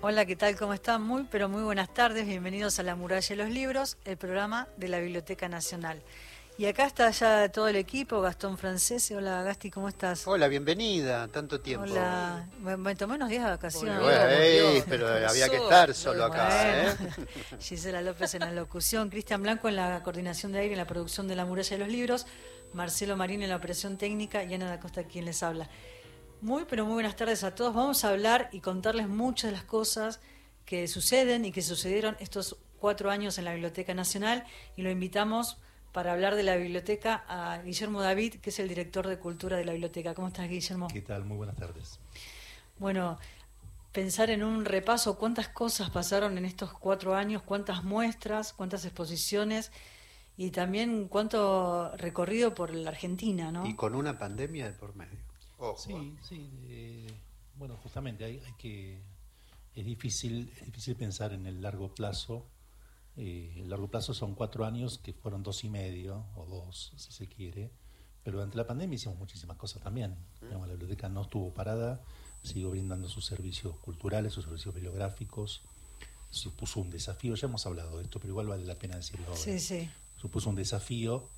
Hola, ¿qué tal? ¿Cómo están? Muy, pero muy buenas tardes. Bienvenidos a La Muralla de los Libros, el programa de la Biblioteca Nacional. Y acá está ya todo el equipo, Gastón Francese. Hola, Gasti, ¿cómo estás? Hola, bienvenida, tanto tiempo. Hola, me, tomé unos días de vacaciones. Bueno, pero había que estar solo acá. ¿eh? Gisela López en la locución, Cristian Blanco en la coordinación de aire, en la producción de La Muralla de los Libros, Marcelo Marín en la operación técnica y Ana da Costa quien les habla. Muy, pero muy buenas tardes a todos. Vamos a hablar y contarles muchas de las cosas que suceden y que sucedieron estos cuatro años en la Biblioteca Nacional y lo invitamos para hablar de la biblioteca a Guillermo David, que es el director de Cultura de la biblioteca. ¿Cómo estás, Guillermo? ¿Qué tal? Muy buenas tardes. Bueno, pensar en un repaso, cuántas cosas pasaron en estos cuatro años, cuántas muestras, cuántas exposiciones y también cuánto recorrido por la Argentina, ¿no? Y con una pandemia de por medio. Sí, sí. Eh, bueno, justamente hay, que es difícil es difícil pensar en el largo plazo. Eh, el largo plazo son cuatro años que fueron dos y medio o dos, si se quiere. Pero durante la pandemia hicimos muchísimas cosas también. la biblioteca no estuvo parada, siguió brindando sus servicios culturales, sus servicios bibliográficos. Supuso un desafío, ya hemos hablado de esto, pero igual vale la pena decirlo ahora. Sí, sí. Supuso un desafío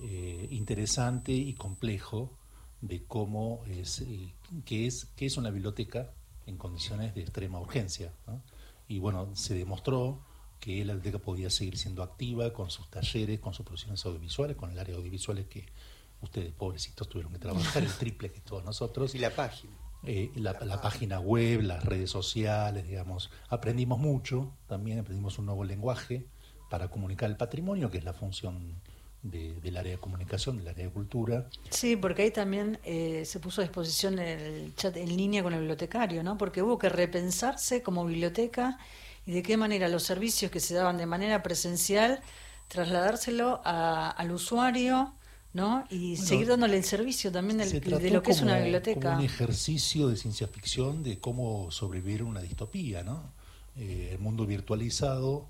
eh, interesante y complejo de cómo es, eh, qué es, qué es una biblioteca en condiciones de extrema urgencia. Y bueno, se demostró que la biblioteca podía seguir siendo activa con sus talleres, con sus producciones audiovisuales, con el área audiovisuales que ustedes, pobrecitos, tuvieron que trabajar el triple que todos nosotros. Y la página. Eh, la, la, página web, las redes sociales, digamos. Aprendimos mucho, también aprendimos un nuevo lenguaje para comunicar el patrimonio, que es la función del área de comunicación, del área de cultura. Sí, porque ahí también eh, se puso a disposición el chat en línea con el bibliotecario, ¿no? Porque hubo que repensarse como biblioteca y de qué manera los servicios que se daban de manera presencial, trasladárselo al usuario, ¿no? Y seguir dándole el servicio también de lo que es una biblioteca. Como un ejercicio de ciencia ficción de cómo sobrevivir una distopía, ¿no? Eh, el mundo virtualizado,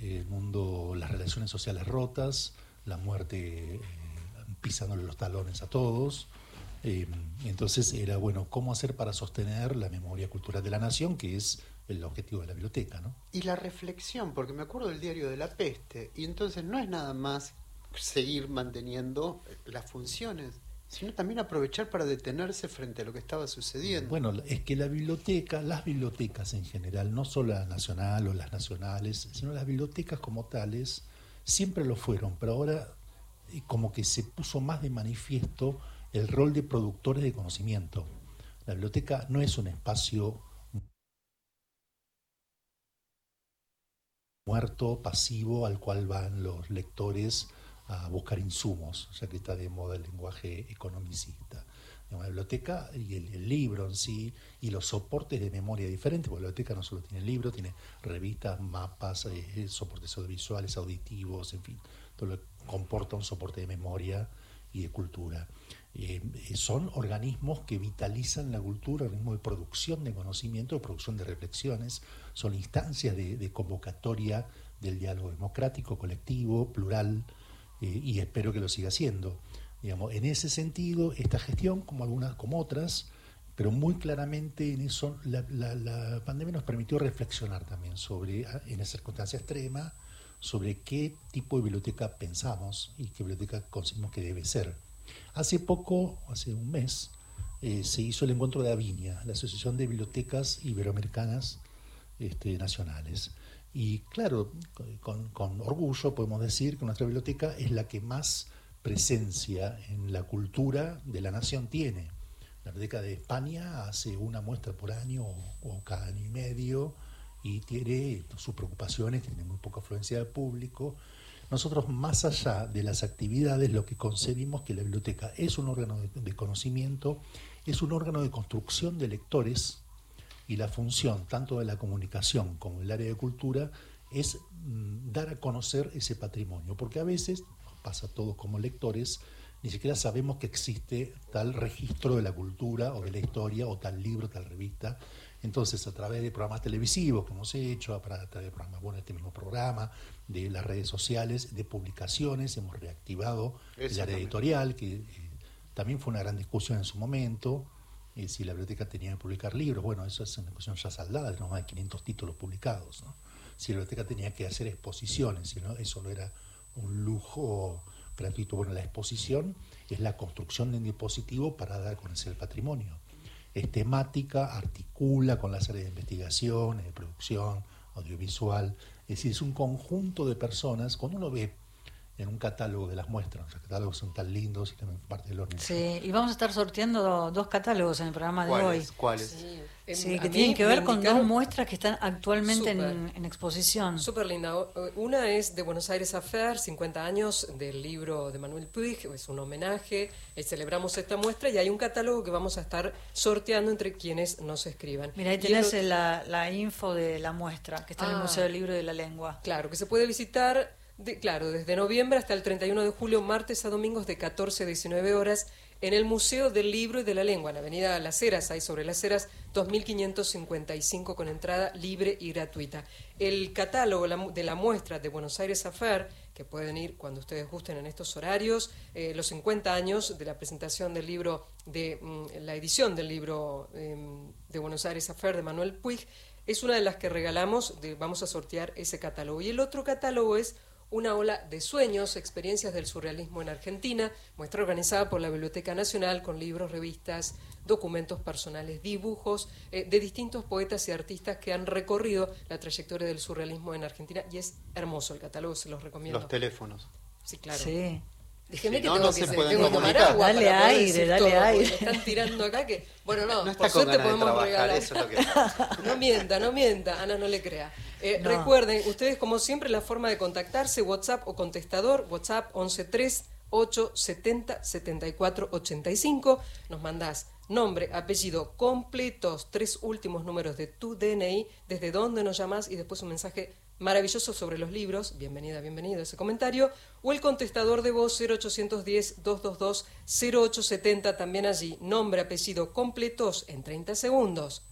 el mundo, las relaciones sociales rotas, la muerte eh, pisándole los talones a todos. Eh, entonces era, bueno, ¿cómo hacer para sostener la memoria cultural de la nación, que es el objetivo de la biblioteca? ¿no? Y la reflexión, porque me acuerdo del diario de la peste, y entonces no es nada más seguir manteniendo las funciones, sino también aprovechar para detenerse frente a lo que estaba sucediendo. Bueno, es que la biblioteca, las bibliotecas en general, no solo la nacional o las nacionales, sino las bibliotecas como tales, siempre lo fueron, pero ahora eh, como que se puso más de manifiesto el rol de productores de conocimiento. La biblioteca no es un espacio muerto, pasivo, al cual van los lectores a buscar insumos, ya que está de moda el lenguaje economicista. La biblioteca y el, libro en sí y los soportes de memoria diferentes, porque la biblioteca no solo tiene libros, tiene revistas, mapas, eh, soportes audiovisuales, auditivos, en fin, todo lo que comporta un soporte de memoria y de cultura. Eh, eh, son organismos que vitalizan la cultura, organismos de producción de conocimiento, de producción de reflexiones, son instancias de, convocatoria del diálogo democrático, colectivo, plural, y espero que lo siga siendo en ese sentido, esta gestión, como algunas, como otras, pero muy claramente en eso, la, pandemia nos permitió reflexionar también sobre, ah, en esa circunstancia extrema, sobre qué tipo de biblioteca pensamos y qué biblioteca conseguimos que debe ser. Hace poco, hace un mes, eh, se hizo el encuentro de Avinia, la Asociación de Bibliotecas Iberoamericanas este, Nacionales. Y claro, con, con orgullo podemos decir que nuestra biblioteca es la que más presencia en la cultura de la nación tiene. La Biblioteca de España hace una muestra por año o, cada año y medio y tiene sus preocupaciones, tiene muy poca afluencia de público. Nosotros, más allá de las actividades, lo que concebimos que la biblioteca es un órgano de, conocimiento, es un órgano de construcción de lectores y la función tanto de la comunicación como del área de cultura es mm, dar a conocer ese patrimonio, porque a veces pasa todos como lectores, ni siquiera sabemos que existe tal registro de la cultura o de la historia o tal libro, tal revista. Entonces, a través de programas televisivos que hemos hecho, a través de programas, bueno, este mismo programa, de las redes sociales, de publicaciones, hemos reactivado el área editorial, que eh, también fue una gran discusión en su momento, eh, si la biblioteca tenía que publicar libros. Bueno, eso es una cuestión ya saldada, tenemos más de 500 títulos publicados. ¿no? Si la biblioteca tenía que hacer exposiciones, si no, eso no era un lujo gratuito. Bueno, la exposición es la construcción de un dispositivo para dar a conocer el patrimonio. Es temática, articula con las áreas de investigación, de producción, audiovisual. Es decir, es un conjunto de personas. Cuando uno ve en un catálogo de las muestras. Los catálogos son tan lindos y también parte del horno. Sí, y vamos a estar sorteando dos catálogos en el programa de hoy. ¿Cuáles? Sí, sí que tienen que ver con dos muestras que están actualmente en, exposición. Súper linda. Una es de Buenos Aires Affair, 50 años del libro de Manuel Puig, es un homenaje. Eh, celebramos esta muestra y hay un catálogo que vamos a estar sorteando entre quienes nos escriban. Mira, ahí tenés la, la, info de la muestra que está en el ah. Museo del Libro y de la Lengua. Claro, que se puede visitar claro, desde noviembre hasta el 31 de julio, martes a domingos de 14 a 19 horas, en el Museo del Libro y de la Lengua, en Avenida Las Heras, ahí sobre Las Heras, 2555 con entrada libre y gratuita. El catálogo de la muestra de Buenos Aires Affair, que pueden ir cuando ustedes gusten en estos horarios, eh, los 50 años de la presentación del libro, de mm, la edición del libro em, de Buenos Aires Affair de Manuel Puig, es una de las que regalamos, vamos a sortear ese catálogo. Y el otro catálogo es una ola de sueños, experiencias del surrealismo en Argentina, muestra organizada por la Biblioteca Nacional con libros, revistas, documentos personales, dibujos eh, de distintos poetas y artistas que han recorrido la trayectoria del surrealismo en Argentina y es hermoso el catálogo, se los recomiendo. Los teléfonos. Sí, claro. Sí. Déjeme que tengo que, se pueden comunicar. Dale aire, dale aire. Me están tirando acá que, bueno, no, por suerte podemos regalar. Eso es lo que... no mienta, no mienta, Ana no le crea. Eh, recuerden, ustedes como siempre la forma de contactarse, WhatsApp o contestador, WhatsApp 113 870 74 85. Nos mandás nombre, apellido, completos, tres últimos números de tu DNI, desde dónde nos llamas y después un mensaje maravilloso sobre los libros. Bienvenida, bienvenido a ese comentario. O el contestador de voz 0810-222-0870, también allí, nombre, apellido, completos en 30 segundos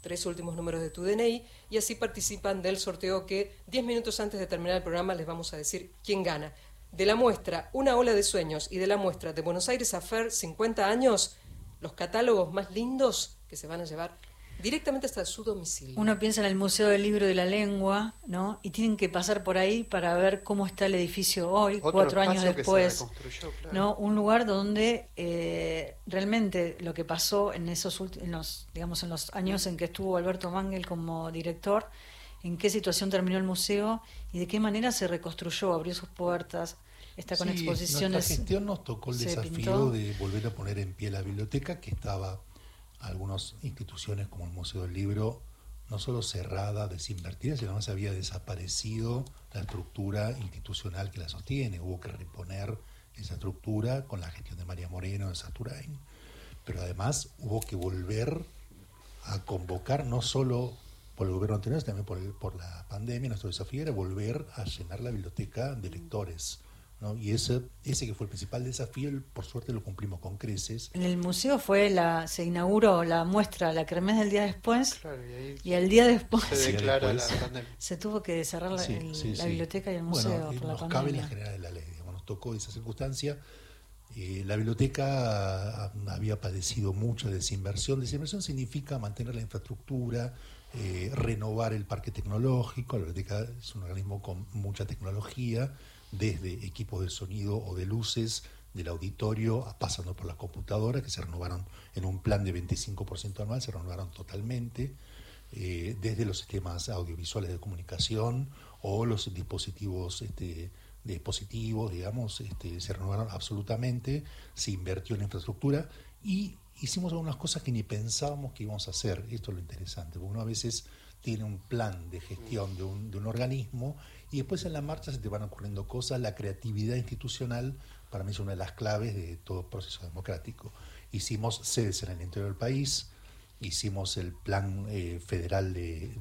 tres últimos números de tu DNI y así participan del sorteo que 10 minutos antes de terminar el programa les vamos a decir quién gana. De la muestra Una ola de sueños y de la muestra de Buenos Aires Affair 50 años, los catálogos más lindos que se van a llevar directamente hasta su domicilio. Uno piensa en el Museo del Libro y de la Lengua, ¿no? Y tienen que pasar por ahí para ver cómo está el edificio hoy, cuatro años después, ¿no? Un lugar donde eh, realmente lo que pasó en esos últimos, digamos, en los años en que estuvo Alberto Mangel como director, en qué situación terminó el museo y de qué manera se reconstruyó, abrió sus puertas. Está con exposiciones. Nuestra gestión nos tocó el desafío de volver a poner en pie la biblioteca que estaba algunas instituciones como el Museo del Libro no solo cerrada, desinvertida, sino además había desaparecido la estructura institucional que la sostiene. Hubo que reponer esa estructura con la gestión de María Moreno, de Saturain. Pero además hubo que volver a convocar, no solo por el gobierno anterior, sino también por, por la pandemia, nuestro desafío era volver a llenar la biblioteca de lectores y ese, ese que fue el principal desafío, por suerte lo cumplimos con creces. En el museo fue la, se inauguró la muestra, la cremes del día después, y, el día después se, declara la se tuvo que cerrar la, biblioteca y el museo por la nos cabe la general de la ley, nos tocó esa circunstancia. Eh, la biblioteca había padecido mucha desinversión. Desinversión significa mantener la infraestructura, eh, renovar el parque tecnológico. La biblioteca es un organismo con mucha tecnología desde equipos de sonido o de luces del auditorio, pasando por las computadoras, que se renovaron en un plan de 25% anual, se renovaron totalmente, eh, desde los sistemas audiovisuales de comunicación o los dispositivos este, dispositivos, digamos, este, se renovaron absolutamente, se invirtió en infraestructura y hicimos algunas cosas que ni pensábamos que íbamos a hacer. Esto es lo interesante, porque uno a veces tiene un plan de gestión de un, de un organismo y después en la marcha se te van ocurriendo cosas. La creatividad institucional para mí es una de las claves de todo proceso democrático. Hicimos sedes en el interior del país, hicimos el plan eh, federal de,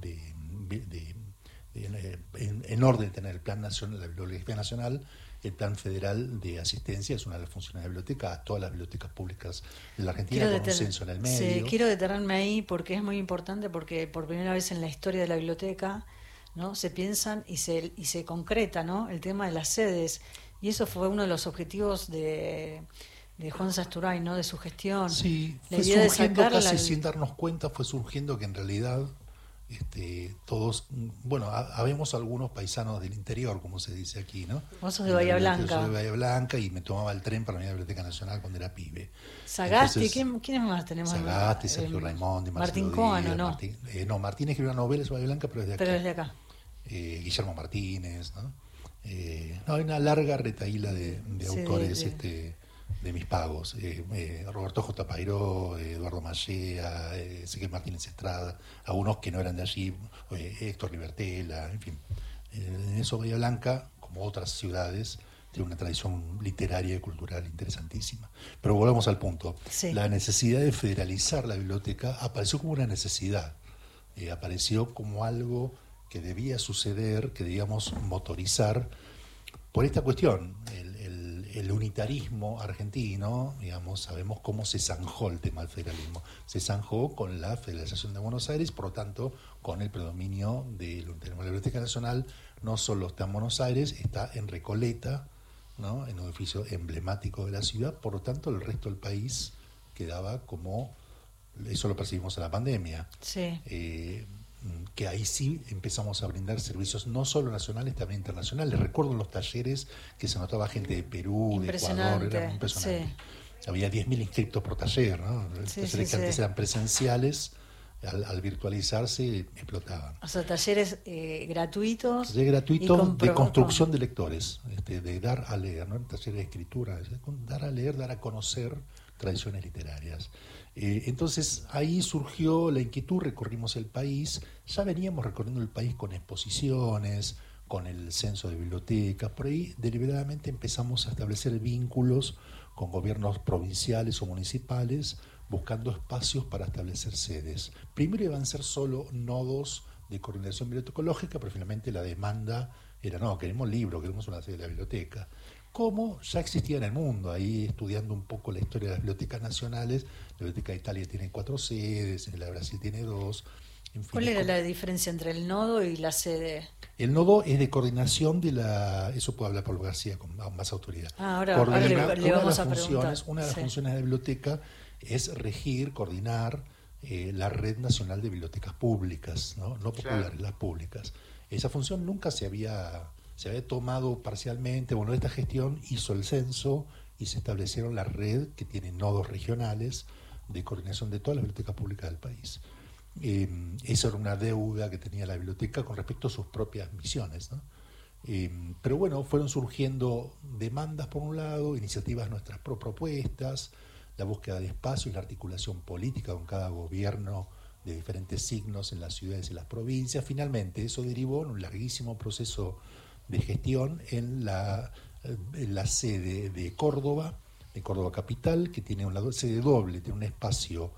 en, orden de tener el plan nacional, la biblioteca nacional, el plan federal de asistencia es una de las funciones de la biblioteca a todas las bibliotecas públicas de la Argentina con un censo en el medio. Sí, quiero detenerme ahí porque es muy importante porque por primera vez en la historia de la biblioteca ¿no? se piensan y se, y se concreta ¿no? el tema de las sedes. Y eso fue uno de los objetivos de, de Juan Sasturay, ¿no? De su gestión. Sí, La fue idea de surgiendo casi sin darnos cuenta, fue surgiendo que en realidad este, todos, bueno, ha- habemos algunos paisanos del interior, como se dice aquí, ¿no? Vos sos de Bahía Blanca. Yo soy de Bahía Blanca y me tomaba el tren para venir a la Biblioteca Nacional cuando era pibe. Sagasti, Entonces, ¿quién, ¿quiénes más tenemos? Sagasti, Eh, Sergio Raimondi, Martín Coano, ¿no? Martín- eh, no, Martín escribió una novela sobre Bahía Blanca, pero es de acá. Pero desde acá. Eh, Guillermo Martínez, ¿no? Eh, no, hay una larga retaíla de, autores de- este, de mis pagos. Eh, eh, Roberto J. Pairó, Eduardo Mallea, Ezequiel Martínez Estrada, algunos que no eran de allí, Héctor Libertela, en fin. En eso Bahía Blanca, como otras ciudades, tiene una tradición literaria y cultural interesantísima. Pero volvamos al punto. Sí. La necesidad de federalizar la biblioteca apareció como una necesidad apareció como algo que debía suceder, que debíamos motorizar por esta cuestión, el, el- el unitarismo argentino, digamos, sabemos cómo se zanjó el tema del federalismo. Se zanjó con la Federalización de Buenos Aires, por lo tanto, con el predominio del unitarismo. La Biblioteca Nacional no solo está en Buenos Aires, está en Recoleta, ¿no? en un edificio emblemático de la ciudad, por lo tanto, el resto del país quedaba como, eso lo percibimos en la pandemia, Sí. eh, que ahí sí empezamos a brindar servicios no solo nacionales, también internacionales. Recuerdo los talleres que se notaba gente de Perú, de Ecuador, era impresionante. Había 10.000 inscritos por taller, ¿no? Sí, talleres sí, que sí. antes eran presenciales, al, al virtualizarse explotaban. O sea, talleres eh, gratuitos. Taller y gratuito con de construcción con- de lectores, este, de dar a leer, ¿no? taller de escritura, dar a leer, dar a conocer tradiciones literarias. Eh, entonces ahí surgió la inquietud, recorrimos el país, ya veníamos recorriendo el país con exposiciones, con el censo de bibliotecas, por ahí deliberadamente empezamos a establecer vínculos con gobiernos provinciales o municipales, buscando espacios para establecer sedes. Primero iban a ser solo nodos de coordinación bibliotecológica, pero finalmente la demanda era, no, queremos libros, queremos una sede de la biblioteca. Como ya existía en el mundo, ahí estudiando un poco la historia de las bibliotecas nacionales, la Biblioteca de Italia tiene cuatro sedes, la de Brasil tiene dos. en fin, ¿Cuál era como- la diferencia entre el nodo y la sede? el nodo es de coordinación de la. Eso puedo hablar Pablo García con más autoridad. Ah, ahora- ahora le- le una de las a preguntar. funciones, Una de las Sí. funciones de la biblioteca es regir, coordinar eh, la red nacional de bibliotecas públicas, no, no populares, Claro. las públicas. Esa función nunca se había, se había tomado parcialmente. Bueno, esta gestión hizo el censo y se establecieron la red que tiene nodos regionales de coordinación de todas las bibliotecas públicas del país. Eh, esa era una deuda que tenía la biblioteca con respecto a sus propias misiones. ¿no? Eh, pero bueno, fueron surgiendo demandas por un lado, iniciativas nuestras pro propuestas, la búsqueda de espacio y la articulación política con cada gobierno de diferentes signos en las ciudades y las provincias. Finalmente, eso derivó en un larguísimo proceso de gestión en la, sede de Córdoba, de Córdoba Capital, que tiene una sede doble, tiene un espacio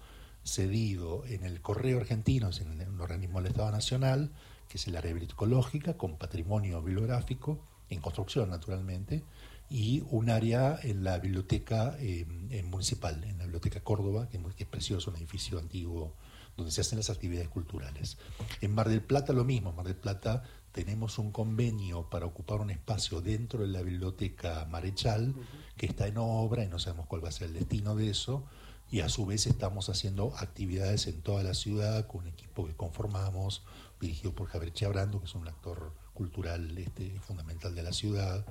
cedido en el Correo Argentino, es en un organismo del Estado Nacional, que es el área bibliotecológica, con patrimonio bibliográfico, en construcción naturalmente, y un área en la biblioteca eh, municipal, en la Biblioteca Córdoba, que es precioso, un edificio antiguo donde se hacen las actividades culturales. En Mar del Plata lo mismo, en Mar del Plata tenemos un convenio para ocupar un espacio dentro de la biblioteca Marechal, que está en obra y no sabemos cuál va a ser el destino de eso, y a su vez estamos haciendo actividades en toda la ciudad con un equipo que conformamos, dirigido por Javier Chiabrando, que es un actor cultural este, fundamental de la ciudad.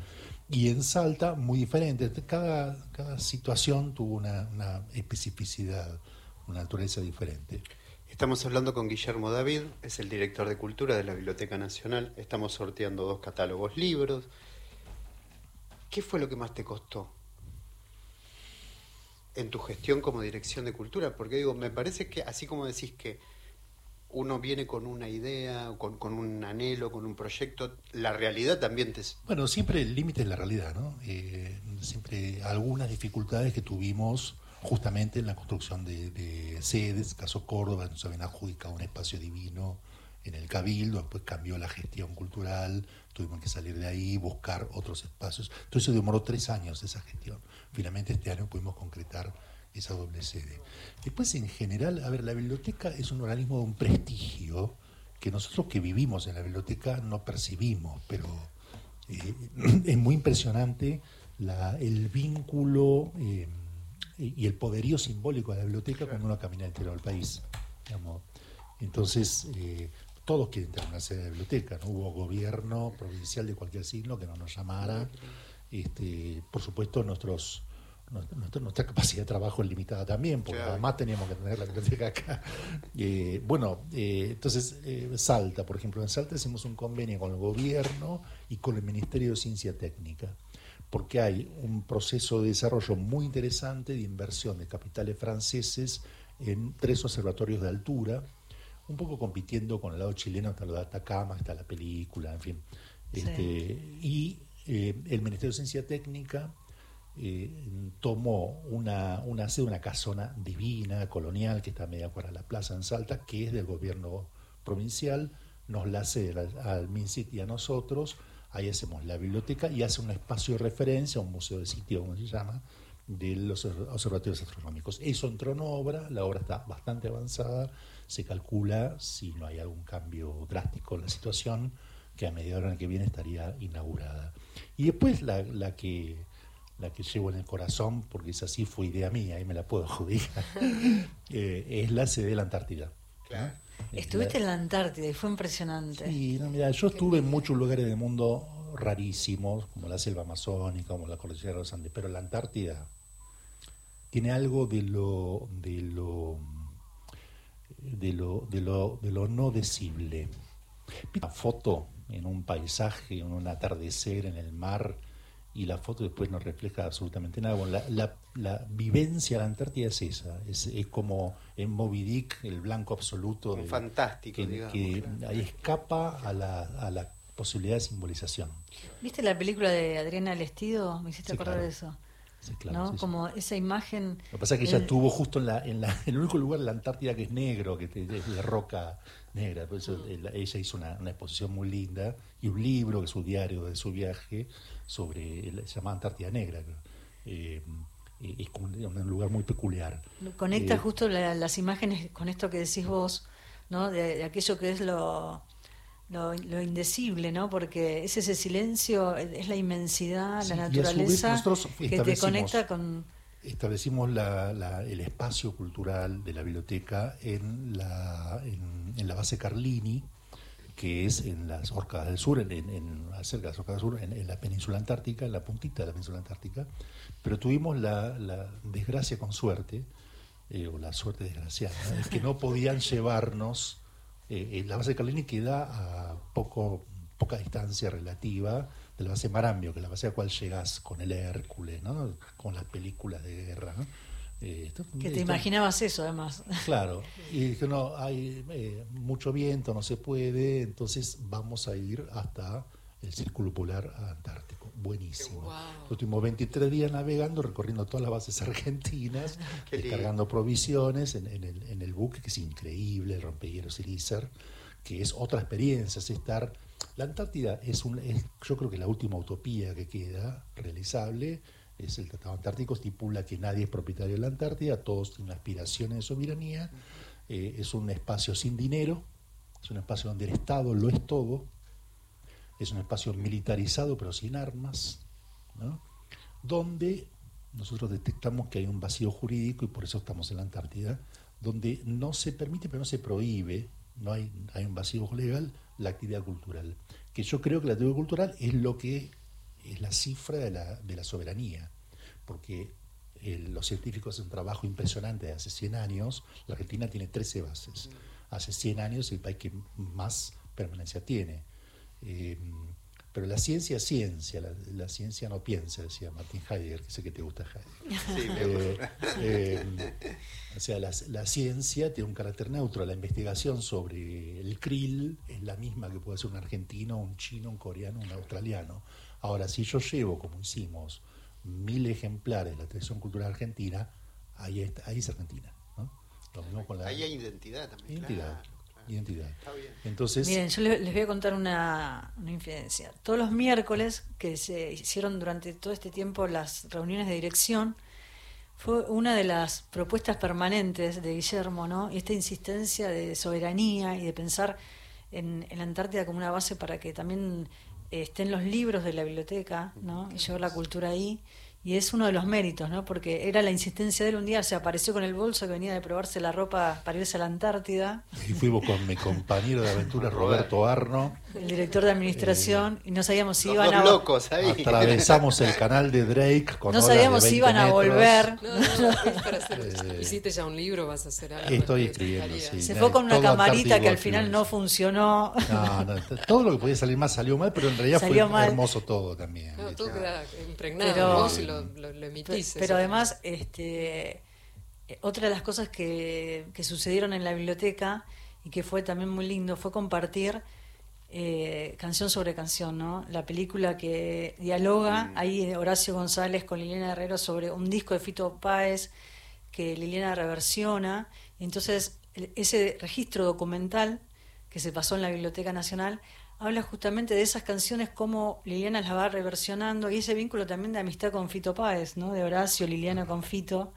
Y en Salta, muy diferente. Cada, cada situación tuvo una, una especificidad, una naturaleza diferente. Estamos hablando con Guillermo David, es el director de cultura de la Biblioteca Nacional. Estamos sorteando dos catálogos libros. ¿Qué fue lo que más te costó en tu gestión como dirección de cultura? Porque digo, me parece que así como decís que uno viene con una idea, con, un anhelo, con un proyecto, la realidad también te... Bueno, siempre el límite es la realidad, ¿no? Eh, siempre algunas dificultades que tuvimos justamente en la construcción de, de sedes, caso Córdoba, nos habían adjudicado un espacio divino en el Cabildo, después cambió la gestión cultural, tuvimos que salir de ahí, buscar otros espacios. Entonces demoró tres años esa gestión. Finalmente este año pudimos concretar esa doble sede. Después, en general, a ver, la biblioteca es un organismo de un prestigio que nosotros que vivimos en la biblioteca no percibimos, pero eh, es muy impresionante la, el vínculo eh, y el poderío simbólico de la biblioteca cuando uno camina entero del país. Digamos. Entonces, eh, todos quieren tener una sede de biblioteca, no hubo gobierno provincial de cualquier signo que no nos llamara. Este, por supuesto, nuestros nuestra, capacidad de trabajo es limitada también, porque además teníamos que tener la biblioteca acá. Eh, bueno, eh, entonces, eh, Salta, por ejemplo, en Salta hicimos un convenio con el gobierno y con el Ministerio de Ciencia Técnica, porque hay un proceso de desarrollo muy interesante de inversión de capitales franceses en tres observatorios de altura, un poco compitiendo con el lado chileno, está lo de Atacama, está la película, en fin. Este, y el Ministerio de Ciencia Técnica eh, tomó una, una sede, una casona divina, colonial, que está a media cuadra de la plaza en Salta, que es del gobierno provincial, nos la cede al, al MinSit y a nosotros, ahí hacemos la biblioteca y hace un espacio de referencia, un museo de sitio, como se llama, de los observatorios astronómicos. Eso entró en obra, la obra está bastante avanzada, se calcula, si no hay algún cambio drástico en la situación, que a media hora que viene estaría inaugurada. Y después la, que la que llevo en el corazón, porque es así, fue idea mía, y me la puedo adjudicar, eh, es la sede de la Antártida. Estuviste en la Antártida y fue impresionante. Sí, no, mira, yo estuve en muchos lugares del mundo rarísimos, como la selva amazónica, como la cordillera de los Andes, pero la Antártida tiene algo de lo, de lo, de lo, de lo, de lo no decible. Una foto en un paisaje, en un atardecer en el mar, y la foto después no refleja absolutamente nada. Bueno, la, la, vivencia de la Antártida es esa, es, es, como en Moby Dick, el blanco absoluto. De, fantástico, que, que ahí escapa a la, a la posibilidad de simbolización. ¿Viste la película de Adriana Lestido? Me hiciste acordar de eso. Sí, claro, ¿no? como esa imagen. Lo que pasa es que ella estuvo justo en, la, en, la, en el único lugar de la Antártida que es negro, que es de roca negra. Por eso ella hizo una, una, exposición muy linda y un libro, que es su diario de su viaje, sobre, se llama Antártida Negra. Eh, es un lugar muy peculiar. Conecta eh, justo las imágenes con esto que decís vos, ¿no? De, aquello que es lo, lo, indecible, ¿no? Porque es ese silencio, es la inmensidad, la naturaleza que te conecta con... Establecimos la, el espacio cultural de la biblioteca en la, en la base Carlini, que es en las Orcas del Sur, en, en, cerca de las Orcas del Sur, en, la península antártica, en la puntita de la península antártica, pero tuvimos la, desgracia con suerte, eh, o la suerte desgraciada, es que no podían llevarnos, eh, la base de Carlini queda a poco, poca distancia relativa de la base Marambio, que es la base a la cual llegas con el Hércules, ¿no? con las películas de guerra. ¿no? Eh, que te imaginabas eso además. Claro, y dije, no, hay eh, mucho viento, no se puede, entonces vamos a ir hasta el Círculo Polar Antártico. Buenísimo. Wow. 23 días navegando, recorriendo todas las bases argentinas, cargando provisiones en, el, en, el, buque, que es increíble, el rompehielos Elízer, que es otra experiencia, es estar... La Antártida es, un, es, yo creo que la última utopía que queda realizable, es el Tratado Antártico, estipula que nadie es propietario de la Antártida, todos tienen aspiraciones de soberanía, eh, es un espacio sin dinero, es un espacio donde el Estado lo es todo, es un espacio militarizado pero sin armas, donde nosotros detectamos que hay un vacío jurídico y por eso estamos en la Antártida, donde no se permite pero no se prohíbe, no hay, hay un vacío legal, la actividad cultural. Que yo creo que la actividad cultural es lo que es la cifra de la, de la soberanía, porque los científicos hacen un trabajo impresionante de hace 100 años, la Argentina tiene 13 bases, hace 100 años el país que más permanencia tiene. Eh, pero la ciencia es ciencia, la, ciencia no piensa, decía Martin Heidegger, que sé que te gusta Heidegger. Eh, eh, o sea, la, la, ciencia tiene un carácter neutro, la investigación sobre el krill es la misma que puede ser un argentino, un chino, un coreano, un australiano. Ahora, si yo llevo, como hicimos, mil ejemplares de la tradición cultural argentina, ahí, ahí es Argentina. ahí hay identidad también. Identidad. Identidad. Entonces, Miren, yo les, voy a contar una, una infidencia. Todos los miércoles que se hicieron durante todo este tiempo las reuniones de dirección, fue una de las propuestas permanentes de Guillermo, ¿no? Y esta insistencia de soberanía y de pensar en, en la Antártida como una base para que también estén los libros de la biblioteca, ¿no? Y llevar la cultura ahí y es uno de los méritos, ¿no? Porque era la insistencia de él un día, se apareció con el bolso que venía de probarse la ropa para irse a la Antártida. Y fuimos con mi compañero de aventura Roberto Arno. El director de administración, y no sabíamos si Los iban dos a locos ahí. Atravesamos el canal de Drake con no de sabíamos si 20 iban a volver. No, no, es para hacer- ¿Hiciste ya un libro? ¿Vas a hacer algo? Estoy Te escribiendo, sí. Se no, fue con una todo camarita que al final no funcionó. No, no, todo lo que podía salir mal salió mal, pero en realidad Salió fue mal. hermoso todo también. No, todo queda impregnado Pero- lo, lo, lo Pe- emitís. Pero además, este, eh, otra de las cosas que, que sucedieron en la biblioteca y que fue también muy lindo fue compartir eh, canción sobre canción, ¿no? La película que dialoga ahí Horacio González con Liliana Herrero sobre un disco de Fito Páez que Liliana reversiona. Y entonces, el- ese registro documental que se pasó en la Biblioteca Nacional habla justamente de esas canciones, cómo Liliana las va reversionando y ese vínculo también de amistad con Fito Páez, ¿no? De Horacio, Liliana con Fito.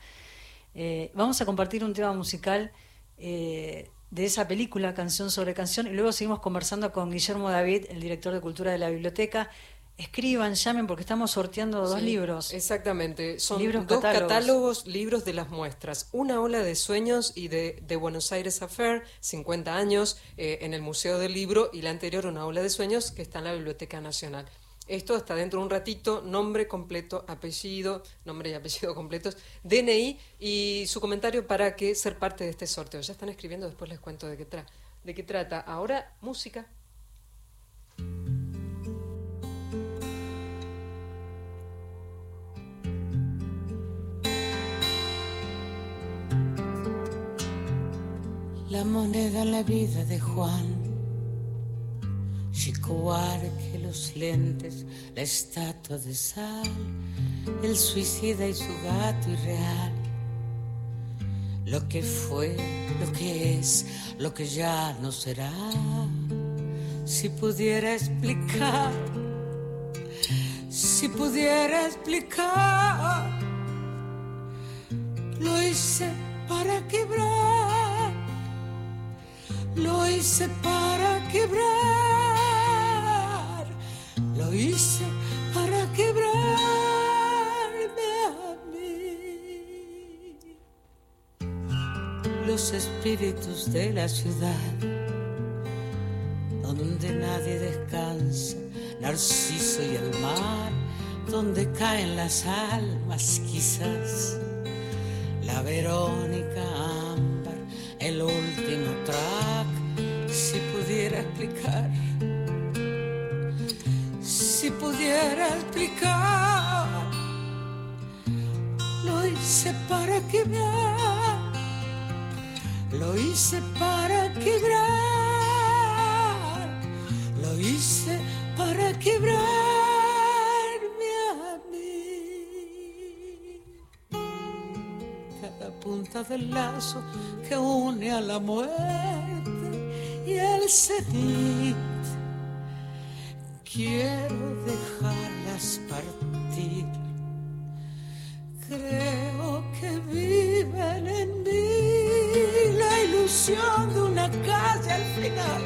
Eh, vamos a compartir un tema musical eh, de esa película, Canción sobre Canción, y luego seguimos conversando con Guillermo David, el director de Cultura de la Biblioteca. Escriban, llamen, porque estamos sorteando dos Sí, libros. Exactamente. Son Libros, dos catálogos. catálogos. libros de las muestras. Una ola de sueños y de, de Buenos Aires Affair, 50 años, eh, en el Museo del Libro, y la anterior, una ola de sueños, que está en la Biblioteca Nacional. Esto está dentro de un ratito, nombre completo, apellido, nombre y apellido completos, DNI y su comentario para que ser parte de este sorteo. Ya están escribiendo, después les cuento de qué, tra de qué trata. Ahora, música. La moneda en la vida de Juan. Chico Buarque, los lentes, la estatua de sal, el suicida y su gato irreal. Lo que fue, lo que es, lo que ya no será. Si pudiera explicar, si pudiera explicar, lo hice para quebrar lo hice para quebrar, lo hice para quebrarme a mí. Los espíritus de la ciudad, donde nadie descansa, Narciso y el mar, donde caen las almas quizás la Verónica el último track, si pudiera explicar, si pudiera explicar, lo hice para quebrar, lo hice para quebrar, lo hice para quebrarme del lazo que une a la muerte y el cenit. Quiero dejarlas partir. Creo que viven en mí la ilusión de una calle al final.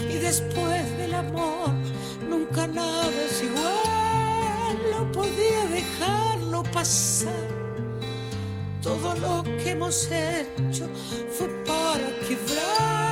Y después del amor, nunca nada es igual. No podía dejarlo pasar. Todo lo que hemos hecho fue para quebrar.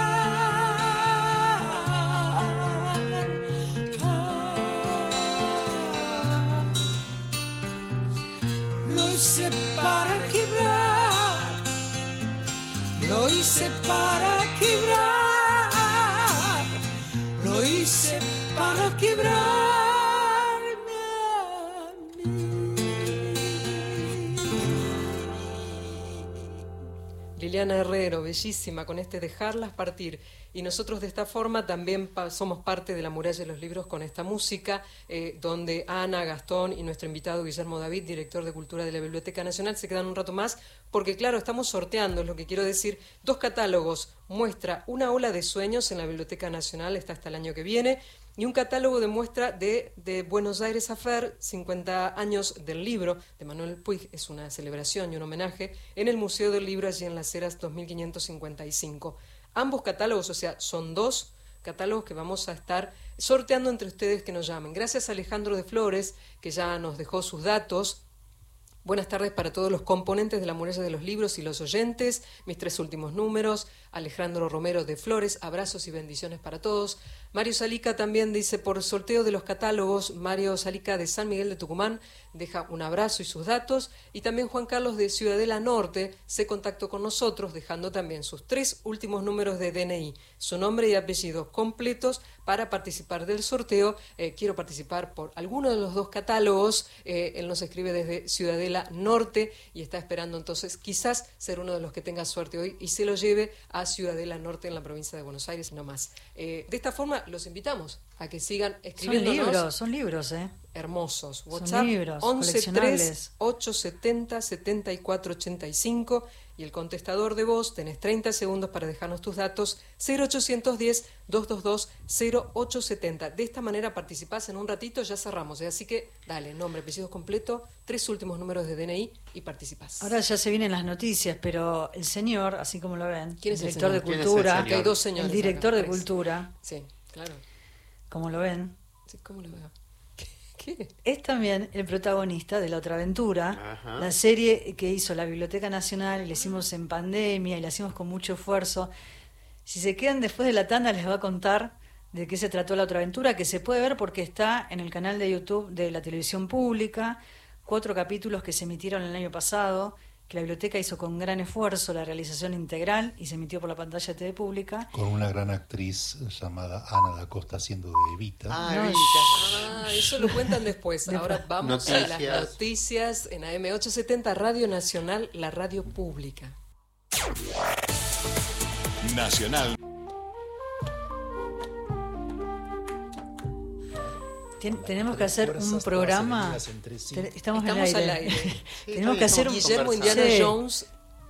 Liliana Herrero, bellísima, con este dejarlas partir. Y nosotros de esta forma también somos parte de la muralla de los libros con esta música, eh, donde Ana, Gastón y nuestro invitado Guillermo David, director de Cultura de la Biblioteca Nacional, se quedan un rato más, porque claro, estamos sorteando, es lo que quiero decir, dos catálogos. Muestra Una ola de sueños en la Biblioteca Nacional, está hasta el año que viene, y un catálogo de muestra de, de Buenos Aires Affair, 50 años del libro, de Manuel Puig, es una celebración y un homenaje, en el Museo del Libro, allí en Las Heras 2555. Ambos catálogos, o sea, son dos catálogos que vamos a estar sorteando entre ustedes que nos llamen. Gracias a Alejandro de Flores, que ya nos dejó sus datos. Buenas tardes para todos los componentes de la muralla de los libros y los oyentes. Mis tres últimos números. Alejandro Romero de Flores, abrazos y bendiciones para todos. Mario Salica también dice, por sorteo de los catálogos, Mario Salica de San Miguel de Tucumán deja un abrazo y sus datos. Y también Juan Carlos de Ciudadela Norte se contactó con nosotros, dejando también sus tres últimos números de DNI, su nombre y apellidos completos para participar del sorteo. Eh, quiero participar por alguno de los dos catálogos. Eh, él nos escribe desde Ciudadela Norte y está esperando entonces quizás ser uno de los que tenga suerte hoy y se lo lleve a Ciudadela Norte en la provincia de Buenos Aires, no más. Eh, de esta forma los invitamos a que sigan escribiendo. Son libros, son libros, ¿eh? Hermosos. WhatsApp 113 870 7485 y el contestador de voz, tenés 30 segundos para dejarnos tus datos, 0810 222 0870. De esta manera participás en un ratito, ya cerramos. ¿eh? Así que dale, nombre, apellido completo, tres últimos números de DNI y participás. Ahora ya se vienen las noticias, pero el señor, así como lo ven, ¿Quién es el director de ¿Quién es cultura, el señor? hay dos señores el director acá, de tres. cultura, Sí, claro. Como lo ven, Sí, ¿Cómo lo veo? ¿Qué? Es también el protagonista de La Otra Aventura, Ajá. la serie que hizo la Biblioteca Nacional, y la hicimos en pandemia y la hicimos con mucho esfuerzo. Si se quedan después de la tanda les va a contar de qué se trató La Otra Aventura, que se puede ver porque está en el canal de YouTube de la televisión pública, cuatro capítulos que se emitieron el año pasado, que la biblioteca hizo con gran esfuerzo la realización integral y se emitió por la pantalla de TV pública. Con una gran actriz llamada Ana da Costa haciendo de Evita. Ah, No, Evita. Ah, eso lo cuentan después. Ahora vamos a las Noticias. noticias en AM870 Radio Nacional, la radio pública. Nacional. Tien- tenemos que hacer un programa. entre sí. Te- Estamos, Estamos en el al aire. aire. tenemos que hacer un Guillermo Indiana Sí. Jones,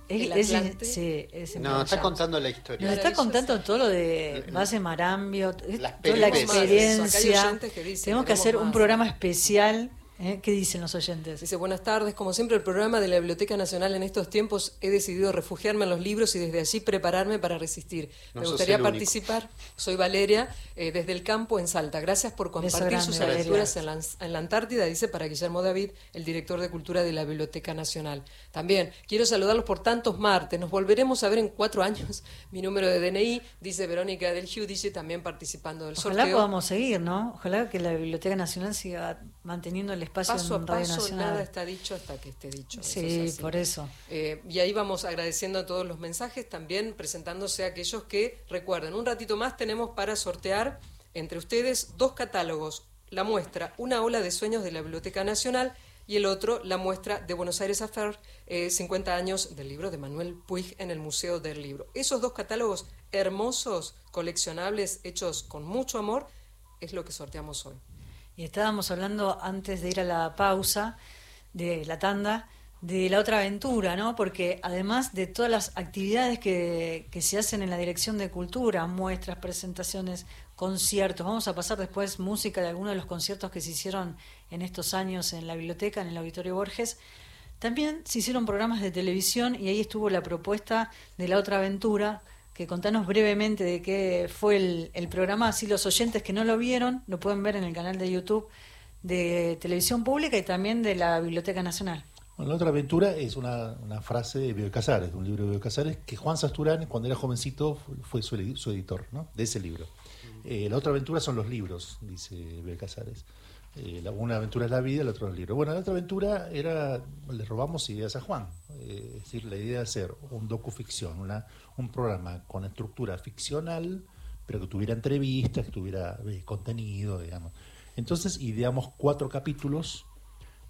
Es- sí, es No, está Jones. contando la historia. Nos está contando todo lo de base Marambio, toda la experiencia. que dicen, Tenemos que hacer un más. programa especial. ¿Eh? ¿Qué dicen los oyentes? Dice, buenas tardes. Como siempre, el programa de la Biblioteca Nacional en estos tiempos he decidido refugiarme en los libros y desde allí prepararme para resistir. No Me gustaría participar. Soy Valeria, eh, desde el campo en Salta. Gracias por compartir grande, sus aventuras en la, en la Antártida, dice para Guillermo David, el director de Cultura de la Biblioteca Nacional. También quiero saludarlos por tantos martes. Nos volveremos a ver en cuatro años. Mi número de DNI, dice Verónica del Giudice, también participando del Ojalá sorteo. podamos seguir, ¿no? Ojalá que la Biblioteca Nacional siga manteniendo el espacio Paso a en paso, Nacional. nada está dicho hasta que esté dicho. eso sí, es por eso. Eh, y ahí vamos agradeciendo a todos los mensajes, también presentándose a aquellos que recuerden. Un ratito más tenemos para sortear entre ustedes dos catálogos. La muestra Una ola de sueños de la Biblioteca Nacional y el otro, la muestra de Buenos Aires Affair, eh, 50 años del libro de Manuel Puig en el Museo del Libro. Esos dos catálogos hermosos, coleccionables, hechos con mucho amor, es lo que sorteamos hoy. Y estábamos hablando antes de ir a la pausa, de la tanda, de la otra aventura, ¿no? Porque además de todas las actividades que, que se hacen en la Dirección de Cultura, muestras, presentaciones, conciertos, vamos a pasar después música de algunos de los conciertos que se hicieron en estos años en la biblioteca, en el Auditorio Borges. También se hicieron programas de televisión y ahí estuvo la propuesta de la otra aventura, que contanos brevemente de qué fue el, programa, así los oyentes que no lo vieron lo pueden ver en el canal de YouTube de Televisión Pública y también de la Biblioteca Nacional. Bueno, la otra aventura es una, frase de Bioy Casares, de un libro de Bioy Casares, que Juan Sasturán, cuando era jovencito, fu- fue su, edi- su editor ¿no? de ese libro. Eh, la otra aventura son los libros, dice Bioy Casares. Eh, una aventura es la vida, la otra es el libro. Bueno, la otra aventura era, le robamos ideas a Juan. Eh, es decir, la idea de hacer un docuficción, una, un programa con estructura ficcional, pero que tuviera entrevistas, que tuviera eh, contenido, digamos. Entonces ideamos cuatro capítulos.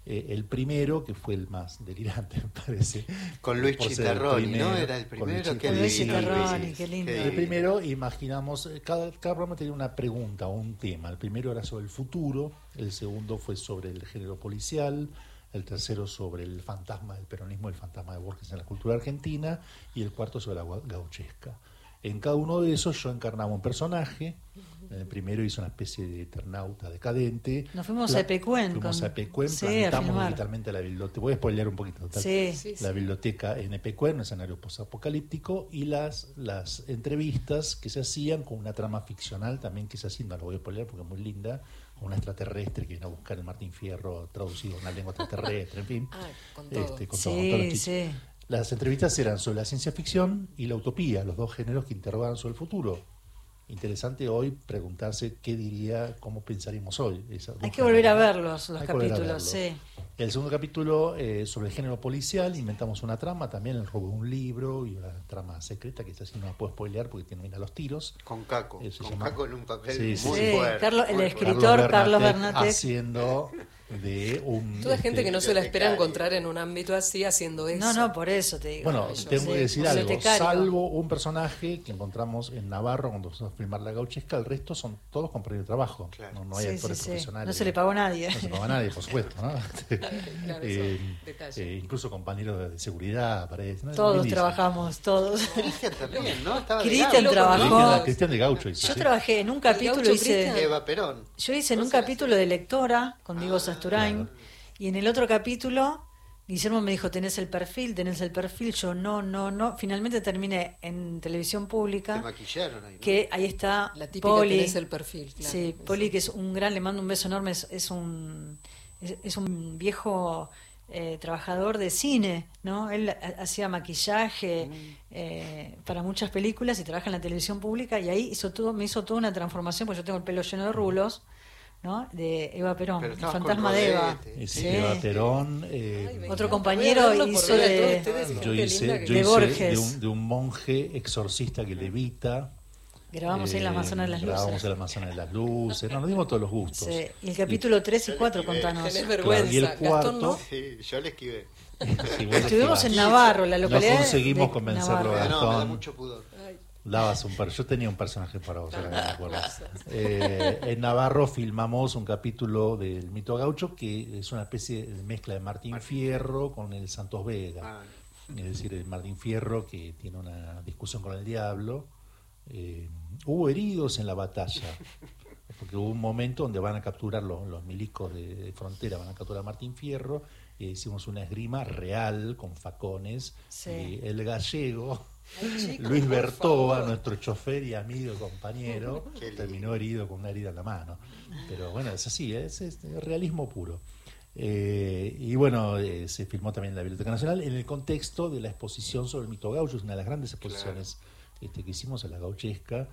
Eh, el primero, que fue el más delirante, me parece. Con Luis Chitarroni, ¿no? Era el primero. Con Luis Chitarroni, Luis. qué lindo. el primero, imaginamos, eh, cada, cada programa tenía una pregunta o un tema. El primero era sobre el futuro, el segundo fue sobre el género policial, el tercero sobre el fantasma del peronismo, el fantasma de Borges en la cultura argentina, y el cuarto sobre la gauchesca. En cada uno de esos yo encarnaba un personaje. En el primero hice una especie de eternauta decadente. Nos fuimos La- a Epecuen Fuimos con- a Epecuen, sí, plantamos digitalmente la biblioteca. Voy a spoilear un poquito. total. Sí. Sí, La sí. biblioteca en Epecuen, un escenario posapocalíptico, y las, las entrevistas que se hacían con una trama ficcional también que se hacía, no lo voy a spoilear porque es muy linda, una extraterrestre que vino a buscar el Martín Fierro traducido a una lengua extraterrestre, en fin. Ah, con todo. Este, con todo, con todos los Sí, chistes. sí. Las entrevistas eran sobre la ciencia ficción y la utopía, los dos géneros que interrogan sobre el futuro. Interesante hoy preguntarse qué diría, cómo pensaríamos hoy. dos Hay que volver a verlos, los Hay capítulos, sí. El segundo capítulo eh, sobre el género policial, inventamos una trama, también el robo de un libro y una trama secreta que esta sí no la puedo spoilear porque tiene bien a los tiros. Con Caco. Se Con llama- Caco en un papel Sí, muy sí. fuerte. Carlos- el escritor Carlos Bernatec. haciendo de un... Toda gente este, que no se la espera encontrar en un ámbito así haciendo eso. No, no, por eso te digo. Bueno, tengo que decir algo, salvo un personaje que encontramos en Navarro cuando fuimos a filmar la gauchesca, el resto son todos compañeros de trabajo. Claro. No, no hay Sí, actores sí, sí. profesionales. No se le pagó a nadie. No se pagó a nadie, por supuesto. ¿no? Claro, Eh, eh, incluso compañeros de seguridad, parece. ¿no? Todos trabajamos, todos. Cristian también, ¿no? Estaba Cristian trabajó. Cristian, de Gaucho. hizo, Yo sí. trabajé en un capítulo, gaucho hice? Eva Perón. yo hice en un capítulo de lectora con Ah, Y en el otro capítulo Guillermo me dijo, tenés el perfil, tenés el perfil, yo no, no, no. Finalmente terminé en televisión Te pública, maquillaron ahí. ¿no? que ahí está La típica Poli. tenés el perfil, claro. Sí, Poli, que es un gran, le mando un beso enorme, es, es un, es, es un viejo eh, trabajador de cine, ¿no? Él ha- hacía maquillaje eh, para muchas películas y trabaja en la televisión pública y ahí hizo todo, me hizo toda una transformación, porque yo tengo el pelo lleno de rulos, ¿no? De Eva Perón, el fantasma de Eva. Y Sí. sí, Eva Perón, eh, Ay, Otro compañero hizo de- yo hice, yo De hice Borges. de, un, de un monje exorcista que levita. Grabamos ahí en la eh, Manzana de las Grabamos Luces. en la manzana de las luces. No, nos dimos todos los gustos. Sí, Y el capítulo 3 y yo 4, le escribí. contanos. Tenés Claro, vergüenza. y el Gastón, cuarto, ¿no? Sí, yo le esquivé. Sí, Estuvimos en Navarro, la localidad. No conseguimos de convencerlo a Ah, no, me da Gastón. mucho pudor. Ay, Dabas un per- Yo tenía un personaje para vos, ahora que me acuerdo. Eh, en Navarro filmamos un capítulo del mito gaucho que es una especie de mezcla de Martín Fierro con el Santos Vega. Ah, Es decir, el Martín Fierro que tiene una discusión con el diablo. Eh, hubo heridos en la batalla, porque hubo un momento donde van a capturar los, los milicos de, de frontera, van a capturar a Martín Fierro, y hicimos una esgrima real con facones. Sí. Y el gallego, Ay, Luis favor. nuestro chofer y amigo y compañero, terminó herido con una herida en la mano. Pero bueno, es así, es, es realismo puro. Eh, y bueno, eh, se filmó también en la Biblioteca Nacional en el contexto de la exposición sobre el mito gaucho, es una de las grandes exposiciones este, que hicimos en la gauchesca,